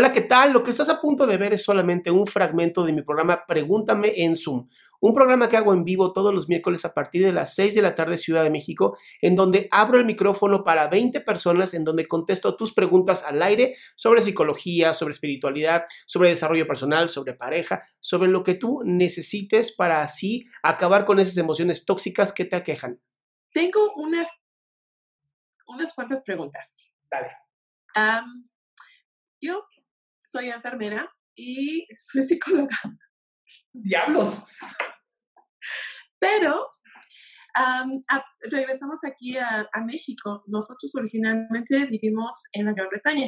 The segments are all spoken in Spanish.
Hola, ¿qué tal? Lo que estás a punto de ver es solamente un fragmento de mi programa Pregúntame en Zoom, un programa que hago en vivo todos los miércoles a partir de las 6 de la tarde Ciudad de México, en donde abro el micrófono para 20 personas, en donde contesto tus preguntas al aire sobre psicología, sobre espiritualidad, sobre desarrollo personal, sobre pareja, sobre lo que tú necesites para así acabar con esas emociones tóxicas que te aquejan. Tengo unas, unas cuantas preguntas. Dale. Yo soy enfermera y soy psicóloga, Diablos. pero a- regresamos aquí a, a México. Nosotros originalmente vivimos en la Gran Bretaña.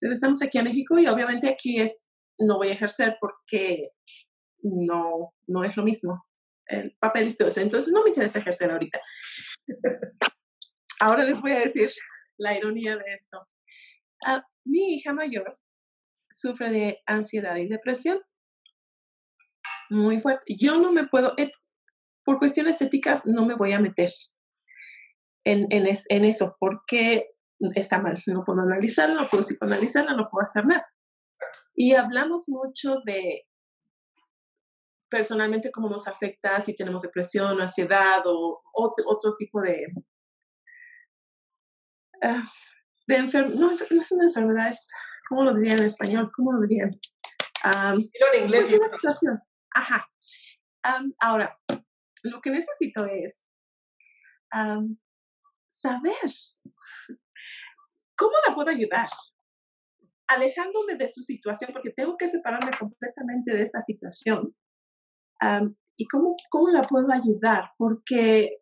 Regresamos aquí a México y obviamente aquí es, no voy a ejercer porque no, no es lo mismo. El papel y todo eso. Entonces no me interesa ejercer ahorita. Ahora les voy a decir la ironía de esto. Ah, mi hija mayor sufre de ansiedad y depresión muy fuerte. Yo no me puedo, et- por cuestiones éticas, no me voy a meter en, en, es- en eso porque está mal. No puedo analizarlo, no puedo psicoanalizarlo, no puedo hacer nada. Y hablamos mucho de personalmente cómo nos afecta si tenemos depresión, ansiedad o otro, otro tipo de, ah, de enfermedad. No, no es una enfermedad, es, ¿cómo lo dirían en español? ¿Cómo lo dirían? Dilo en inglés. pues una situación. Ajá. Ahora, lo que necesito es saber cómo la puedo ayudar. Alejándome de su situación, porque tengo que separarme completamente de esa situación. ¿Y cómo, cómo la puedo ayudar? Porque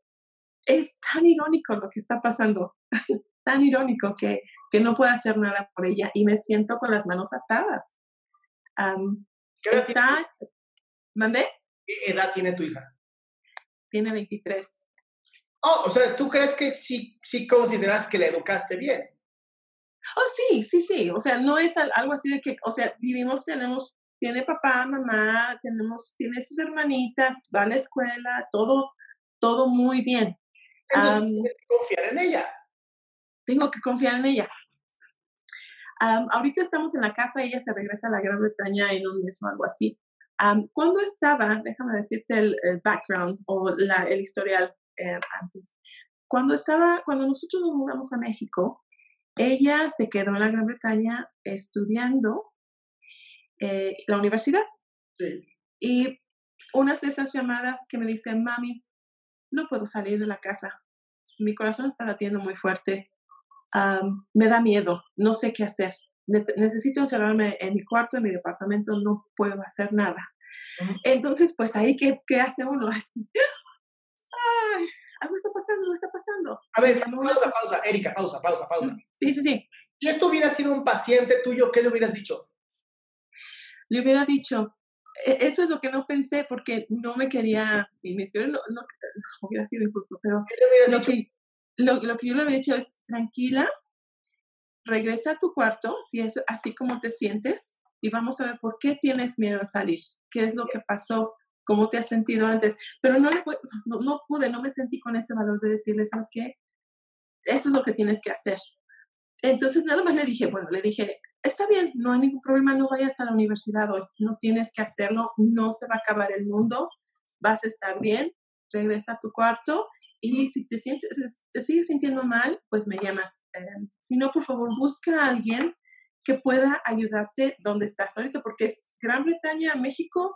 es tan irónico lo que está pasando, tan irónico que, que no puedo hacer nada por ella y me siento con las manos atadas. Am, ¿Qué edad, tiene, está, mandé, qué edad tiene tu hija? tiene 23. Oh, o sea, ¿tú crees que sí, sí consideras que la educaste bien? Oh, sí, sí, sí. O sea, no es al- algo así de que, o sea, vivimos, tenemos, tiene papá, mamá, tenemos, tiene sus hermanitas, va a la escuela, todo, todo muy bien. Entonces Am, tienes que confiar en ella. Tengo que confiar en ella. Ahorita estamos en la casa, ella se regresa a la Gran Bretaña en un mes o algo así. Cuando estaba, déjame decirte el, el background o la, el historial eh, antes. Cuando estaba, cuando nosotros nos mudamos a México, ella se quedó en la Gran Bretaña estudiando eh, la universidad. Sí. Y unas de esas llamadas que me dicen, mami, no puedo salir de la casa. Mi corazón está latiendo muy fuerte. Am, me da miedo. No sé qué hacer. Ne- necesito encerrarme en mi cuarto, en mi departamento. No puedo hacer nada. Entonces, pues ahí, ¿qué, qué hace uno? Ay, algo está pasando, algo está pasando. A ver, pausa, pausa, Erika, pausa, pausa, pausa. Sí, sí, sí. Si esto hubiera sido un paciente tuyo, ¿qué le hubieras dicho? le hubiera dicho, "E- eso es lo que no pensé porque no me quería, y mis no, no, no hubiera sido injusto, pero ¿Qué le hubieras lo dicho? que, lo, que yo le había dicho es, tranquila, regresa a tu cuarto, si es así como te sientes, y vamos a ver por qué tienes miedo a salir, qué es lo que pasó, cómo te has sentido antes. Pero no, le, no, no pude, no me sentí con ese valor de decirle, ¿sabes qué? Eso es lo que tienes que hacer. entonces nada más le dije, bueno, le dije, está bien, no hay ningún problema, no vayas a la universidad hoy, no tienes que hacerlo, no se va a acabar el mundo, vas a estar bien, regresa a tu cuarto y si te sientes, te sigues sintiendo mal, pues me llamas. Eh, si no, por favor, busca a alguien que pueda ayudarte donde estás ahorita, porque es Gran Bretaña, México.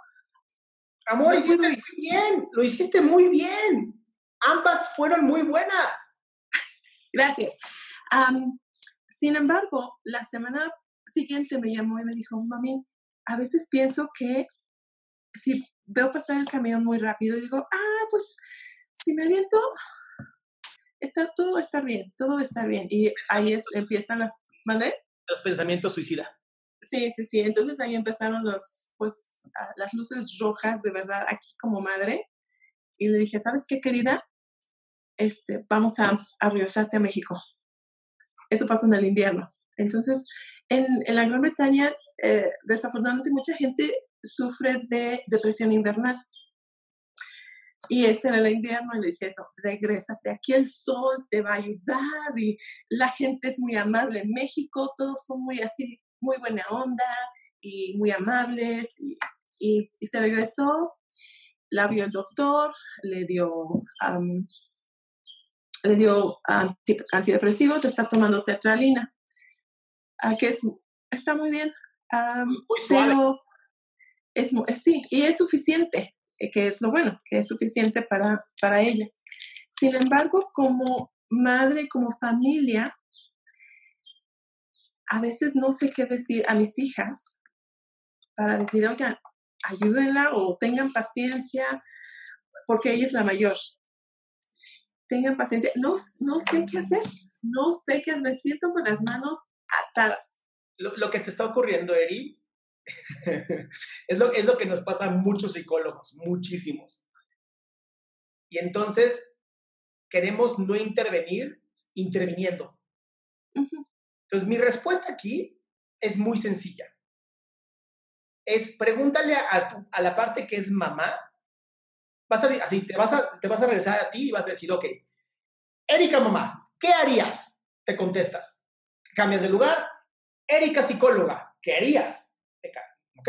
Amor, hiciste muy bien, lo hiciste muy bien. Ambas fueron muy buenas. Gracias. sin embargo, la semana siguiente me llamó y me dijo, mami, a veces pienso que si veo pasar el camión muy rápido y digo, ah, pues si me aviento, está, todo va a estar bien, todo va a estar bien. Y ahí es, empiezan las... ¿Mandé? Los pensamientos suicida. Sí, sí, sí. Entonces ahí empezaron los, pues, las luces rojas de verdad aquí como madre. Y le dije, ¿sabes qué, querida? Este, vamos a, a regresarte a México. Eso pasó en el invierno. Entonces, en, en la Gran Bretaña, eh, desafortunadamente, mucha gente sufre de depresión invernal. Y ese era el invierno y le dije, no, regrésate, aquí el sol te va a ayudar y la gente es muy amable en México, todos son muy así, muy buena onda y muy amables. Y, y, se regresó, la vio el doctor, le dio, le dio antidepresivos, está tomando sertralina, ah, que es, está muy bien, pero es, sí, y es suficiente que es lo bueno, que es suficiente para, para ella. Sin embargo, como madre, como familia, a veces no sé qué decir a mis hijas para decir, oigan, ayúdenla o tengan paciencia, porque ella es la mayor. Tengan paciencia. No, no sé qué hacer. No sé qué me siento con las manos atadas. Lo, lo que te está ocurriendo, Eri, es, lo, es lo que nos pasa a muchos psicólogos, muchísimos. Y entonces queremos no intervenir interviniendo. Entonces mi respuesta aquí es muy sencilla. Es pregúntale a, a la parte que es mamá. Vas a, así, te vas a, te vas a regresar a ti y vas a decir, ok, Erika mamá, ¿qué harías? Te contestas. Cambias de lugar. Erika psicóloga, ¿qué harías? ¿Ok?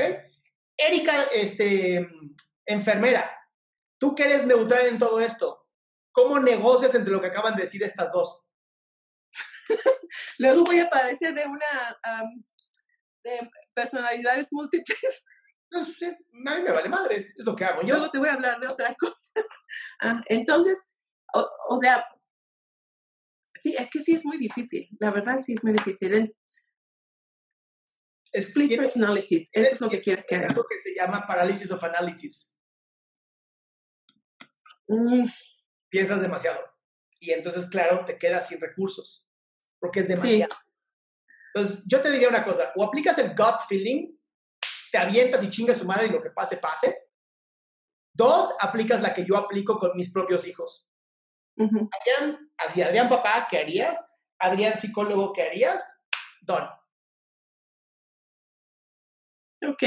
Erika, este, enfermera, tú que eres neutral en todo esto, ¿cómo negocias entre lo que acaban de decir estas dos? Luego voy a padecer de una de personalidades múltiples. No sé, a mí me vale madres, es lo que hago yo. Luego te voy a hablar de otra cosa. Ah, entonces, o, o, sea, sí, es que sí es muy difícil, la verdad sí es muy difícil. Split personalities, eso es lo que quieres que haga. Es lo que se llama parálisis of analysis. Mm. Piensas demasiado. Y entonces, claro, te quedas sin recursos, porque es demasiado. Entonces, yo te diría una cosa, o aplicas el gut feeling, te avientas y chingas su madre y lo que pase, pase. Dos, aplicas la que yo aplico con mis propios hijos. Adrián, Adrián papá, ¿qué harías? Adrián psicólogo, ¿qué harías? Don. Ok.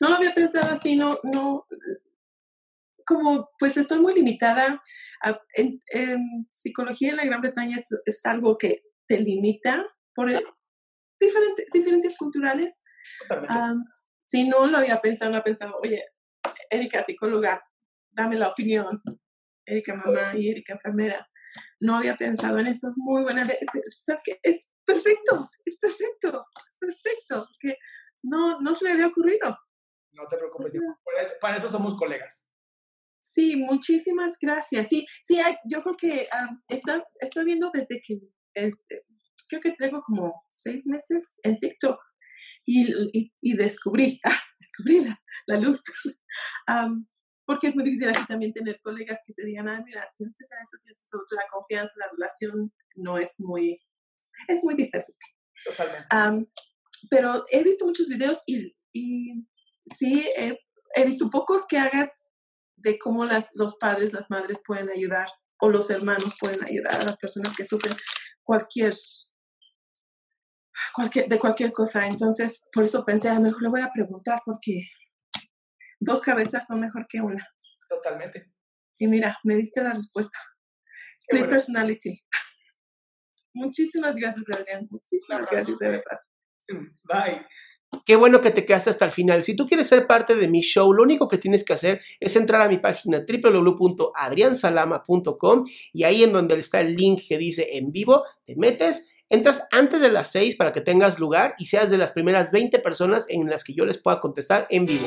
No lo había pensado así, no, no, como pues estoy muy limitada, en, psicología en la Gran Bretaña es, algo que te limita por diferentes diferencias culturales. si no lo había pensado, no había pensado, oye, Erika psicóloga, dame la opinión, Erika mamá y Erika enfermera. No había pensado en eso, muy buena. ¿Sabes qué? Es perfecto, es perfecto, es perfecto. Que no, no se me había ocurrido. No te preocupes, para, eso, somos colegas. Sí, muchísimas gracias. Sí, sí, yo creo que estoy, viendo desde que, este, creo que tengo como seis meses en TikTok y, y, descubrí, ah, descubrí la, luz. porque es muy difícil aquí también tener colegas que te digan, ah, mira, tienes que hacer esto, tienes que hacer la confianza, la relación no es muy, es muy diferente. Totalmente pero he visto muchos videos y, y sí, he, visto pocos que hagas de cómo las, los padres, las madres pueden ayudar o los hermanos pueden ayudar a las personas que sufren cualquier, cualquier de cualquier cosa. Entonces, por eso pensé, a lo mejor le voy a preguntar porque dos cabezas son mejor que una. Totalmente. Y mira, me diste la respuesta. Split personality. Muchísimas gracias, Adrián. Muchísimas gracias, de verdad. Bye. Qué bueno que te quedaste hasta el final. Si tú quieres ser parte de mi show, lo único que tienes que hacer es entrar a mi página www.adriansalama.com y ahí en donde está el link que dice en vivo, te metes, entras antes de las 6 para que tengas lugar y seas de las primeras 20 personas en las que yo les pueda contestar en vivo.